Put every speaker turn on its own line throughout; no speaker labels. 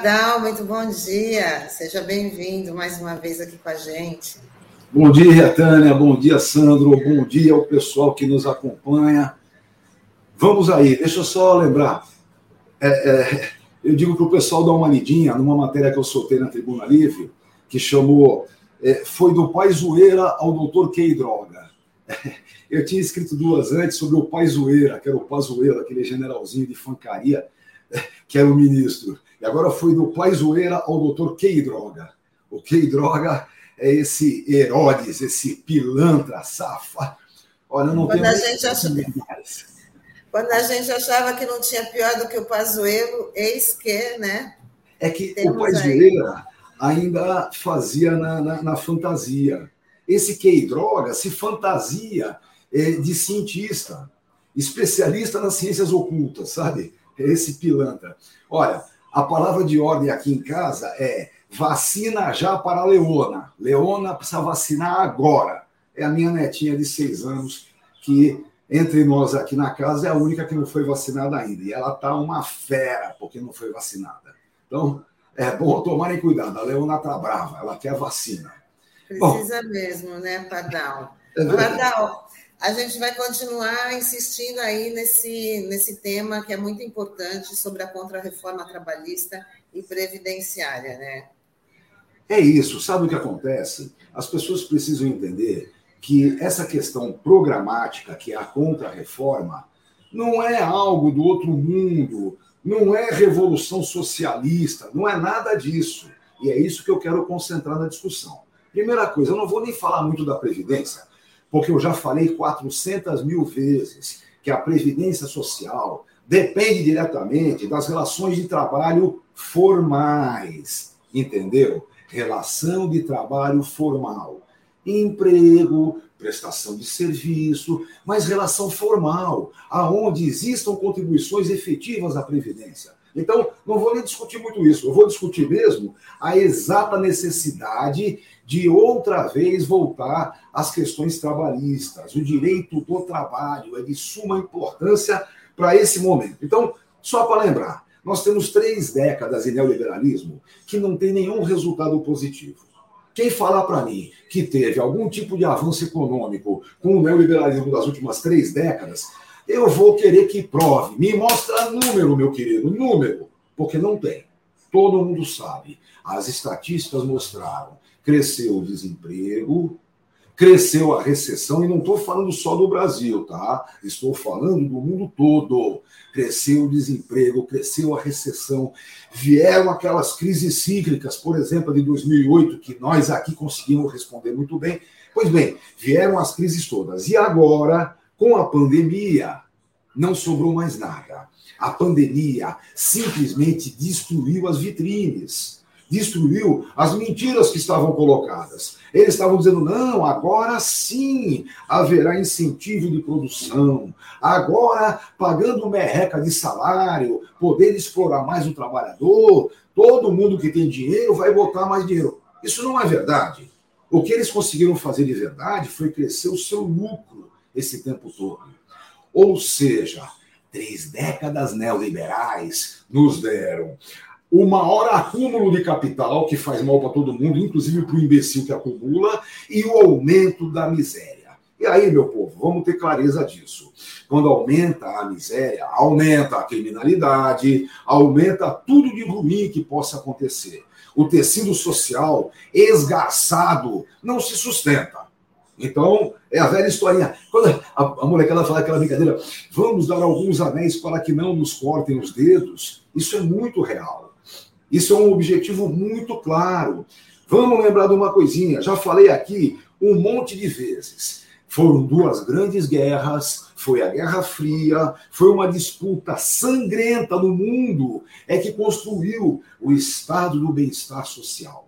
Pardal, muito bom dia. Seja bem-vindo mais uma vez aqui com a gente.
Bom dia, Tânia. Bom dia, Sandro. Bom dia ao pessoal que nos acompanha. Vamos aí, deixa eu só lembrar. É, é, eu digo para o pessoal dar uma lidinha numa matéria que eu soltei na Tribuna Livre, que chamou é, Foi do Pai Zoeira ao Doutor Key Droga. Eu tinha escrito duas antes sobre o Pai Zoeira, que era o Pazueira, aquele generalzinho de fancaria, que era o ministro. E agora foi do Pai Zoeira ao doutor Key Droga. O Key Droga é esse Herodes, esse pilantra, safa.
Olha, não Quando tem a gente achava... Quando a gente achava que não tinha pior do que o Pazuello, eis que, né?
É que Temos o Pazuello ainda fazia na, na, na, fantasia. Esse Key Droga se fantasia é, de cientista, especialista nas ciências ocultas, sabe? É esse pilantra. Olha, a palavra de ordem aqui em casa é vacina já para a Leona. Leona precisa vacinar agora. É a minha netinha de seis anos, que entre nós aqui na casa é a única que não foi vacinada ainda. E ela está uma fera porque não foi vacinada. Então, é bom tomarem cuidado. A Leona está brava, ela quer vacina.
Precisa bom, mesmo, né, Pardal? É Pardal, a gente vai continuar insistindo aí nesse, nesse tema que é muito importante sobre a contrarreforma trabalhista e previdenciária, né?
É isso. Sabe o que acontece? As pessoas precisam entender que essa questão programática, que é a contrarreforma, não é algo do outro mundo, não é revolução socialista, não é nada disso. E é isso que eu quero concentrar na discussão. Primeira coisa, eu não vou nem falar muito da Previdência, porque eu já falei 400 mil vezes que a previdência social depende diretamente das relações de trabalho formais, entendeu? Relação de trabalho formal. Emprego, prestação de serviço, mas relação formal, aonde existam contribuições efetivas à previdência. Então, não vou nem discutir muito isso, eu vou discutir mesmo a exata necessidade de outra vez voltar às questões trabalhistas. O direito do trabalho é de suma importância para esse momento. Então, só para lembrar, nós temos três décadas de neoliberalismo que não tem nenhum resultado positivo. Quem falar para mim que teve algum tipo de avanço econômico com o neoliberalismo das últimas três décadas, eu vou querer que prove. Me mostra número, meu querido, número, porque não tem. Todo mundo sabe. As estatísticas mostraram. Cresceu o desemprego, cresceu a recessão, e não estou falando só do Brasil, tá? Estou falando do mundo todo. Cresceu o desemprego, cresceu a recessão, vieram aquelas crises cíclicas, por exemplo, de 2008, que nós aqui conseguimos responder muito bem. Pois bem, vieram as crises todas. E agora com a pandemia, não sobrou mais nada. A pandemia simplesmente destruiu as vitrines, destruiu as mentiras que estavam colocadas. Eles estavam dizendo: não, agora sim haverá incentivo de produção, agora pagando merreca de salário, poder explorar mais o trabalhador, todo mundo que tem dinheiro vai botar mais dinheiro. Isso não é verdade. O que eles conseguiram fazer de verdade foi crescer o seu lucro esse tempo todo. Ou seja, três décadas neoliberais nos deram o maior acúmulo de capital, que faz mal para todo mundo, inclusive para o imbecil que acumula, e o aumento da miséria. E aí, meu povo, vamos ter clareza disso. Quando aumenta a miséria, aumenta a criminalidade, aumenta tudo de ruim que possa acontecer. O tecido social esgarçado não se sustenta. Então, é a velha historinha. Quando a, a molecada fala aquela brincadeira, vamos dar alguns anéis para que não nos cortem os dedos, isso é muito real. Isso é um objetivo muito claro. Vamos lembrar de uma coisinha, já falei aqui um monte de vezes. Foram duas grandes guerras, foi a Guerra Fria, foi uma disputa sangrenta no mundo, é que construiu o estado do bem-estar social.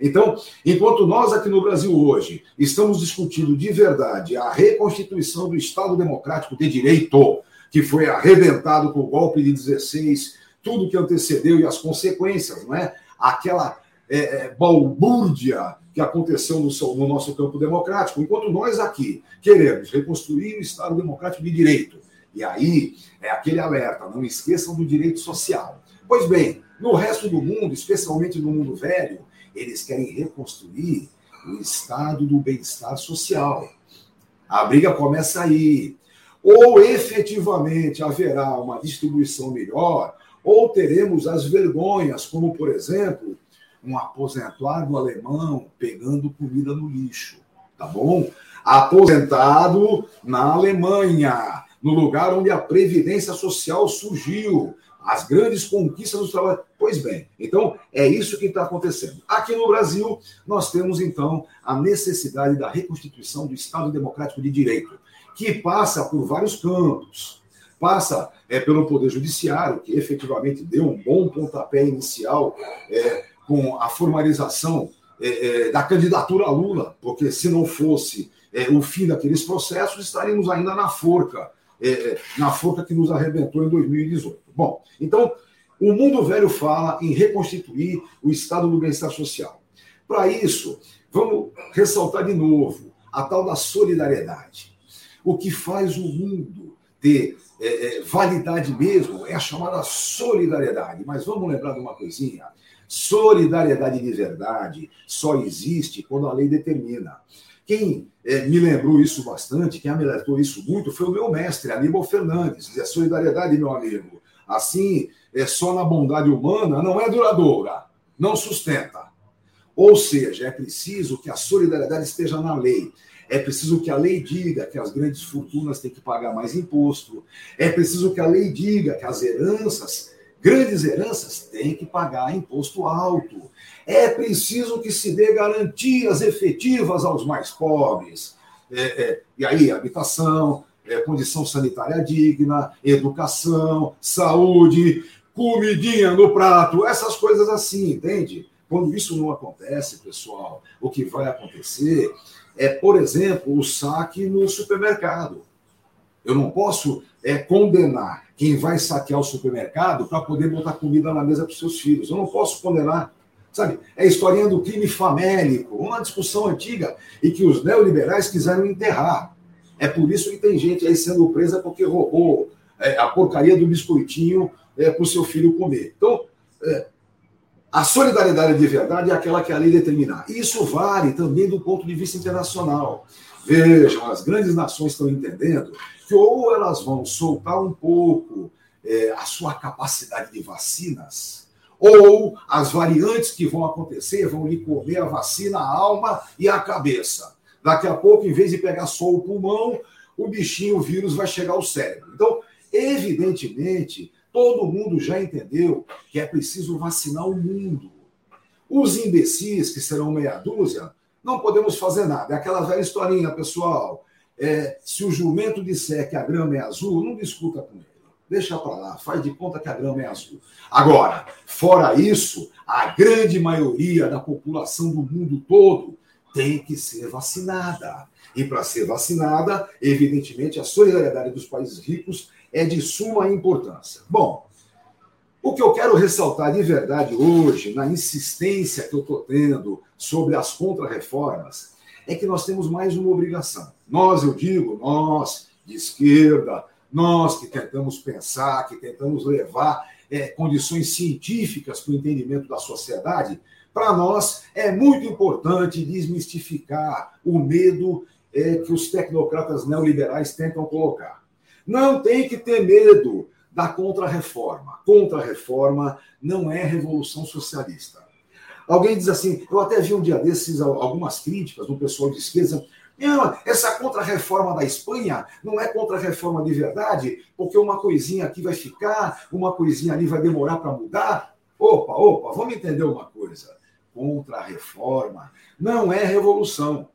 Então, enquanto nós aqui no Brasil hoje estamos discutindo de verdade a reconstituição do Estado Democrático de Direito, que foi arrebentado com o golpe de 16, tudo que antecedeu e as consequências, não é? Aquela é, é, balbúrdia que aconteceu no, no nosso campo democrático, enquanto nós aqui queremos reconstruir o Estado Democrático de Direito, E aí é aquele alerta: não esqueçam do direito social. Pois bem, no resto do mundo, especialmente no mundo velho, eles querem reconstruir o estado do bem-estar social. A briga começa aí. Ou efetivamente haverá uma distribuição melhor, ou teremos as vergonhas, como, por exemplo, um aposentado alemão pegando comida no lixo. Tá bom? Aposentado na Alemanha, no lugar onde a Previdência Social surgiu, as grandes conquistas do trabalho. Pois bem, então é isso que está acontecendo. Aqui no Brasil, nós temos então a necessidade da reconstituição do Estado Democrático de Direito, que passa por vários campos. Passa é, pelo Poder Judiciário, que efetivamente deu um bom pontapé inicial é, com a formalização é, é da candidatura a Lula, porque se não fosse é, o fim daqueles processos, estaríamos ainda na forca é, na forca que nos arrebentou em 2018. Bom, então, o mundo velho fala em reconstituir o estado do bem-estar social. Para isso, vamos ressaltar de novo a tal da solidariedade. O que faz o mundo ter é, é, validade mesmo é a chamada solidariedade. Mas vamos lembrar de uma coisinha: solidariedade de verdade só existe quando a lei determina. Quem é, me lembrou isso bastante, quem me alertou isso muito, foi o meu mestre, Aníbal Fernandes. Dizia, solidariedade, meu amigo, assim, é só na bondade humana, não é duradoura, não sustenta. Ou seja, é preciso que a solidariedade esteja na lei. É preciso que a lei diga que as grandes fortunas têm que pagar mais imposto. É preciso que a lei diga que as heranças, grandes heranças, têm que pagar imposto alto. É preciso que se dê garantias efetivas aos mais pobres. É, é, e aí, habitação, é, condição sanitária digna, educação, saúde, comidinha no prato, essas coisas assim, entende? Quando isso não acontece, pessoal, o que vai acontecer é, por exemplo, o saque no supermercado. Eu não posso é, condenar quem vai saquear o supermercado para poder botar comida na mesa para os seus filhos. Eu não posso condenar Sabe? É a historinha do crime famélico, uma discussão antiga e que os neoliberais quiseram enterrar. É por isso que tem gente aí sendo presa porque roubou é, a porcaria do biscoitinho é, para o seu filho comer. Então, é, a solidariedade de verdade é aquela que a lei determinar. Isso vale também do ponto de vista internacional. Vejam, as grandes nações estão entendendo que ou elas vão soltar um pouco é, a sua capacidade de vacinas, ou as variantes que vão acontecer vão lhe comer a vacina, a alma e a cabeça. Daqui a pouco, em vez de pegar só o pulmão, o bichinho, o vírus vai chegar ao cérebro. Então, evidentemente, todo mundo já entendeu que é preciso vacinar o mundo. Os imbecis, que serão meia dúzia, não podemos fazer nada. É aquela velha historinha, pessoal. É, se o jumento disser que a grama é azul, não discuta com ele. Deixa para lá, faz de conta que a grama é azul. Agora, fora isso, a grande maioria da população do mundo todo tem que ser vacinada. E para ser vacinada, evidentemente, a solidariedade dos países ricos é de suma importância. Bom, o que eu quero ressaltar de verdade hoje, na insistência que eu estou tendo sobre as contrarreformas, é que nós temos mais uma obrigação. Nós, eu digo, nós, de esquerda, nós que tentamos pensar, que tentamos levar é, condições científicas para o entendimento da sociedade, para nós é muito importante desmistificar o medo é, que os tecnocratas neoliberais tentam colocar. Não tem que ter medo da contra-reforma. Contra-reforma não é revolução socialista. Alguém diz assim, eu até vi um dia desses algumas críticas do pessoal de esquerda, essa contra-reforma da Espanha não é contra-reforma de verdade, porque uma coisinha aqui vai ficar, uma coisinha ali vai demorar para mudar. Opa, opa, vamos entender uma coisa. Contra-reforma não é revolução.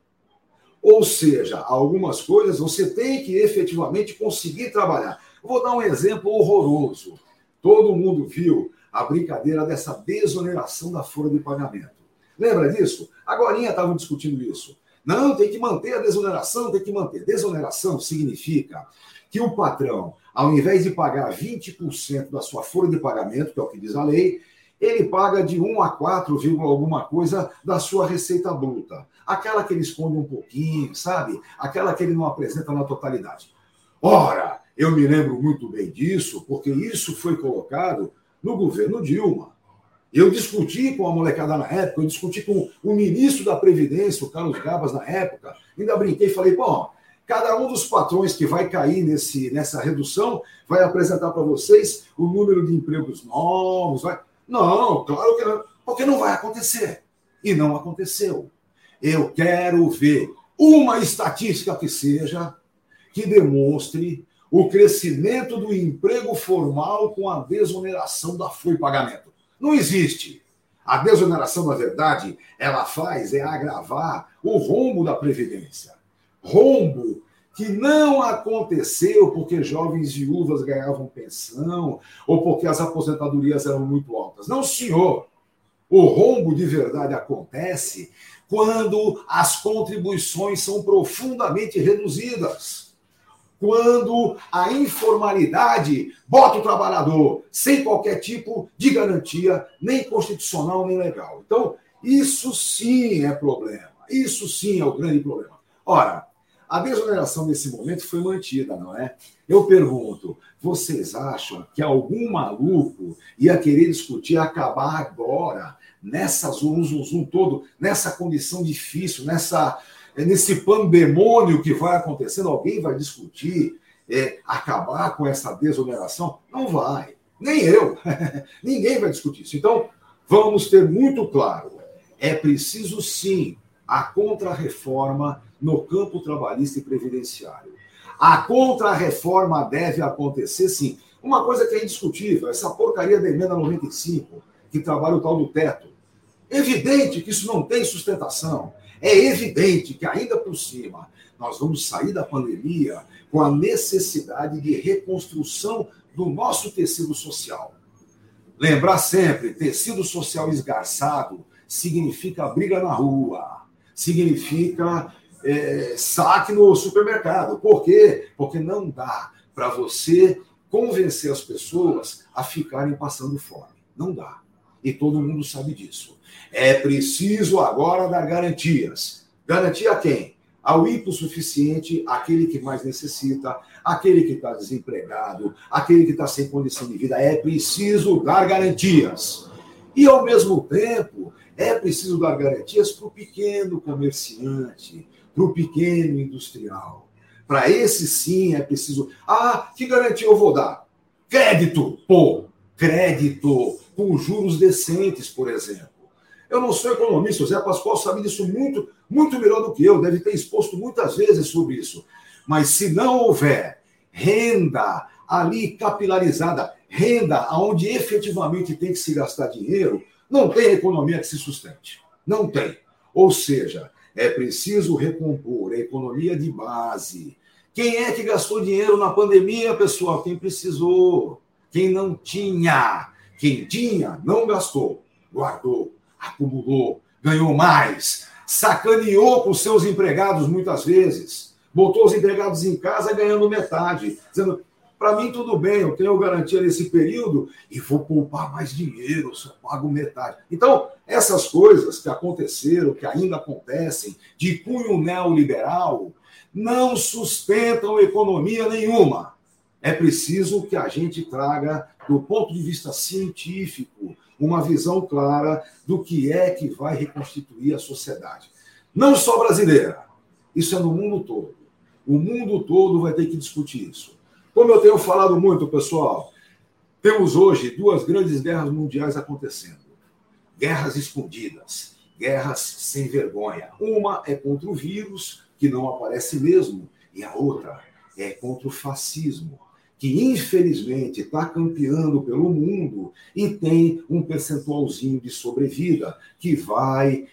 Ou seja, algumas coisas você tem que efetivamente conseguir trabalhar. Vou dar um exemplo horroroso. Todo mundo viu a brincadeira dessa desoneração da folha de pagamento. Lembra disso? Agora estavam discutindo isso. Não, tem que manter a desoneração, tem que manter. Desoneração significa que o patrão, ao invés de pagar 20% da sua folha de pagamento, que é o que diz a lei, ele paga de 1 a 4, alguma coisa da sua receita bruta. Aquela que ele esconde um pouquinho, sabe? Aquela que ele não apresenta na totalidade. Ora, Eu me lembro muito bem disso, porque isso foi colocado no governo Dilma. Eu discuti com a molecada na época, eu discuti com o ministro da Previdência, o Carlos Gabas, na época. Ainda brinquei e falei, bom, cada um dos patrões que vai cair nesse, nessa redução vai apresentar para vocês o número de empregos novos. Vai... Não, claro que não, porque não vai acontecer. E não aconteceu. Eu quero ver uma estatística que seja que demonstre o crescimento do emprego formal com a desoneração da folha pagamento. Não existe. A desoneração, na verdade, ela faz é agravar o rombo da Previdência. Rombo que não aconteceu porque jovens viúvas ganhavam pensão ou porque as aposentadorias eram muito altas. Não, senhor. O rombo de verdade acontece quando as contribuições são profundamente reduzidas. Quando a informalidade bota o trabalhador sem qualquer tipo de garantia, nem constitucional nem legal. Então, isso sim é problema. Isso sim é o grande problema. Ora, a desoneração nesse momento foi mantida, não é? Eu pergunto, vocês acham que algum maluco ia querer discutir acabar agora nessa zoom, zoom, zoom todo, nessa condição difícil, nessa, nesse pandemônio que vai acontecendo, alguém vai discutir é, acabar com essa desoneração? Não vai. Nem eu. Ninguém vai discutir isso. Então, vamos ter muito claro: é preciso sim a contrarreforma no campo trabalhista e previdenciário. A contrarreforma deve acontecer sim. Uma coisa que é indiscutível, essa porcaria da emenda 95, que trabalha o tal do teto. Evidente que isso não tem sustentação. É evidente que, ainda por cima, nós vamos sair da pandemia com a necessidade de reconstrução do nosso tecido social. Lembrar sempre: tecido social esgarçado significa briga na rua, significa é, saque no supermercado. Por quê? Porque não dá para você convencer as pessoas a ficarem passando fome. Não dá. E todo mundo sabe disso. É preciso agora dar garantias. Garantia a quem? Ao hipossuficiente, aquele que mais necessita, aquele que está desempregado, aquele que está sem condição de vida. É preciso dar garantias. E, ao mesmo tempo, é preciso dar garantias para o pequeno comerciante, para o pequeno industrial. Para esse sim é preciso. Ah, que garantia eu vou dar? Crédito, pô, crédito com juros decentes, por exemplo. Eu não sou economista, o Zé Pascoal sabe disso muito, muito melhor do que eu, deve ter exposto muitas vezes sobre isso. Mas se não houver renda ali capilarizada, renda onde efetivamente tem que se gastar dinheiro, não tem economia que se sustente. Não tem. Ou seja, é preciso recompor a economia de base. Quem é que gastou dinheiro na pandemia, pessoal? Quem precisou. Quem não tinha. Quem tinha, não gastou. Guardou, acumulou, ganhou mais, sacaneou com seus empregados muitas vezes. Botou os empregados em casa ganhando metade, dizendo: para mim, tudo bem, eu tenho garantia nesse período e vou poupar mais dinheiro, só pago metade. Então, essas coisas que aconteceram, que ainda acontecem, de cunho neoliberal, não sustentam economia nenhuma. É preciso que a gente traga, do ponto de vista científico, uma visão clara do que é que vai reconstituir a sociedade. Não só brasileira, isso é no mundo todo. O mundo todo vai ter que discutir isso. Como eu tenho falado muito, pessoal, temos hoje duas grandes guerras mundiais acontecendo. Guerras escondidas, guerras sem vergonha. Uma é contra o vírus, que não aparece mesmo, e a outra é contra o fascismo, que infelizmente está campeando pelo mundo e tem um percentualzinho de sobrevida que vai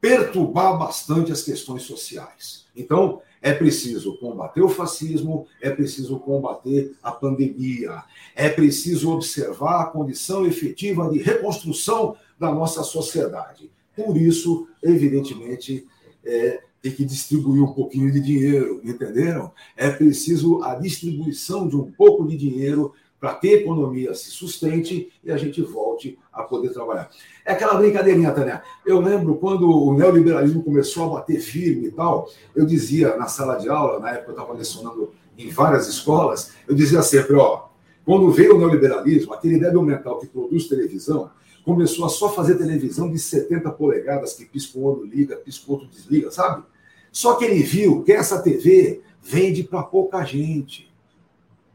perturbar bastante as questões sociais. Então, é preciso combater o fascismo, é preciso combater a pandemia, é preciso observar a condição efetiva de reconstrução da nossa sociedade. Por isso, evidentemente, é, tem que distribuir um pouquinho de dinheiro, entenderam? É preciso a distribuição de um pouco de dinheiro para que a economia se sustente e a gente volte a poder trabalhar. É aquela brincadeirinha, Tânia. Eu lembro quando o neoliberalismo começou a bater firme e tal, eu dizia na sala de aula, na época eu estava lecionando em várias escolas, eu dizia sempre, ó, quando veio o neoliberalismo, aquele débil mental que produz televisão começou a só fazer televisão de 70 polegadas, que pisca o olho liga, pisca outro desliga, sabe? Só que ele viu que essa TV vende para pouca gente.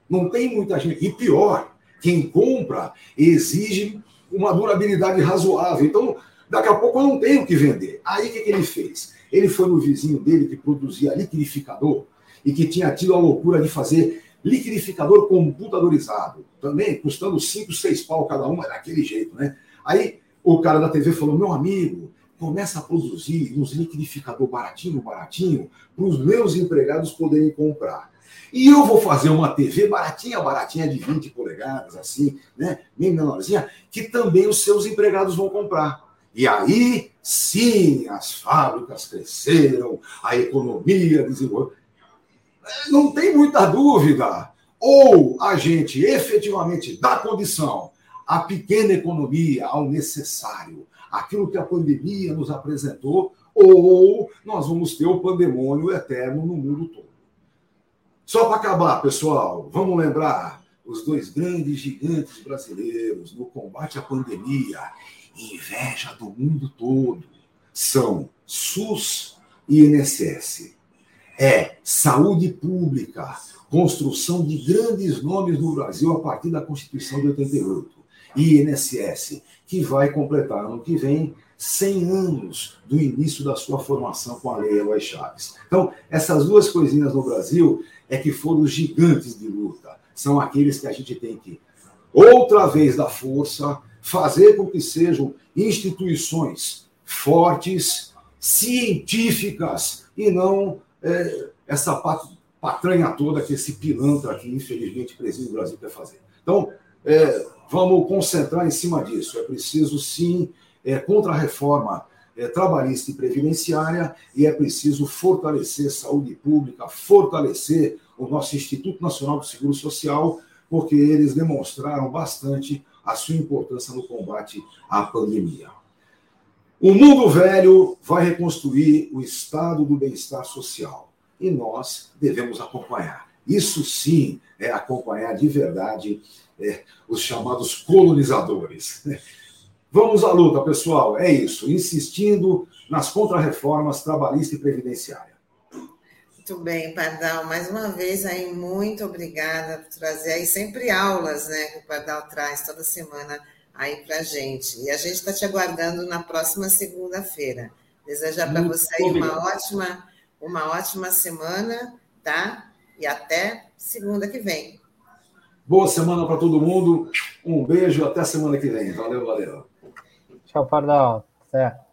Não tem muita gente. E pior, quem compra exige uma durabilidade razoável. Então, daqui a pouco eu não tenho o que vender. Aí o que, que ele fez? Ele foi no vizinho dele que produzia liquidificador e que tinha tido a loucura de fazer liquidificador computadorizado, também custando 5, 6 pau cada uma, daquele jeito, né? Aí o cara da TV falou: meu amigo, começa a produzir uns liquidificador baratinho, baratinho, para os meus empregados poderem comprar. E eu vou fazer uma TV baratinha, baratinha de 20 polegadas, assim, né? Bem menorzinha, que também os seus empregados vão comprar. E aí, sim, as fábricas cresceram, a economia desenvolveu. Não tem muita dúvida. Ou a gente efetivamente dá condição à pequena economia, ao necessário, aquilo que a pandemia nos apresentou, ou nós vamos ter o pandemônio eterno no mundo todo. Só para acabar, pessoal, vamos lembrar os dois grandes gigantes brasileiros no combate à pandemia, inveja do mundo todo, são SUS e INSS. É saúde pública, construção de grandes nomes no Brasil a partir da Constituição de 88. E INSS, que vai completar ano que vem 100 anos do início da sua formação com a Lei Eloy Chaves. Então, essas duas coisinhas no Brasil é que foram os gigantes de luta. São aqueles que a gente tem que, outra vez, dar força, fazer com que sejam instituições fortes, científicas, e não é, essa patranha toda que esse pilantra aqui, infelizmente, preside o Brasil quer fazer. Então, é, vamos concentrar em cima disso. É preciso, sim, é, contra a reforma é, trabalhista e previdenciária, e é preciso fortalecer saúde pública, fortalecer o nosso Instituto Nacional do Seguro Social, porque eles demonstraram bastante a sua importância no combate à pandemia. O mundo velho vai reconstruir o estado do bem-estar social e nós devemos acompanhar. Isso sim é acompanhar de verdade é, os chamados colonizadores. Vamos à luta, pessoal. É isso, insistindo nas contrarreformas trabalhista e previdenciária.
Muito bem, Pardal. Mais uma vez aí, muito obrigada por trazer aí sempre aulas, né, que o Pardal traz toda semana aí para gente. E a gente está te aguardando na próxima segunda-feira. Desejar para você aí uma ótima, uma ótima semana, tá? E até segunda que vem.
Boa semana para todo mundo. Um beijo até semana que vem. Valeu, valeu.
Tchau, Pardal. Até.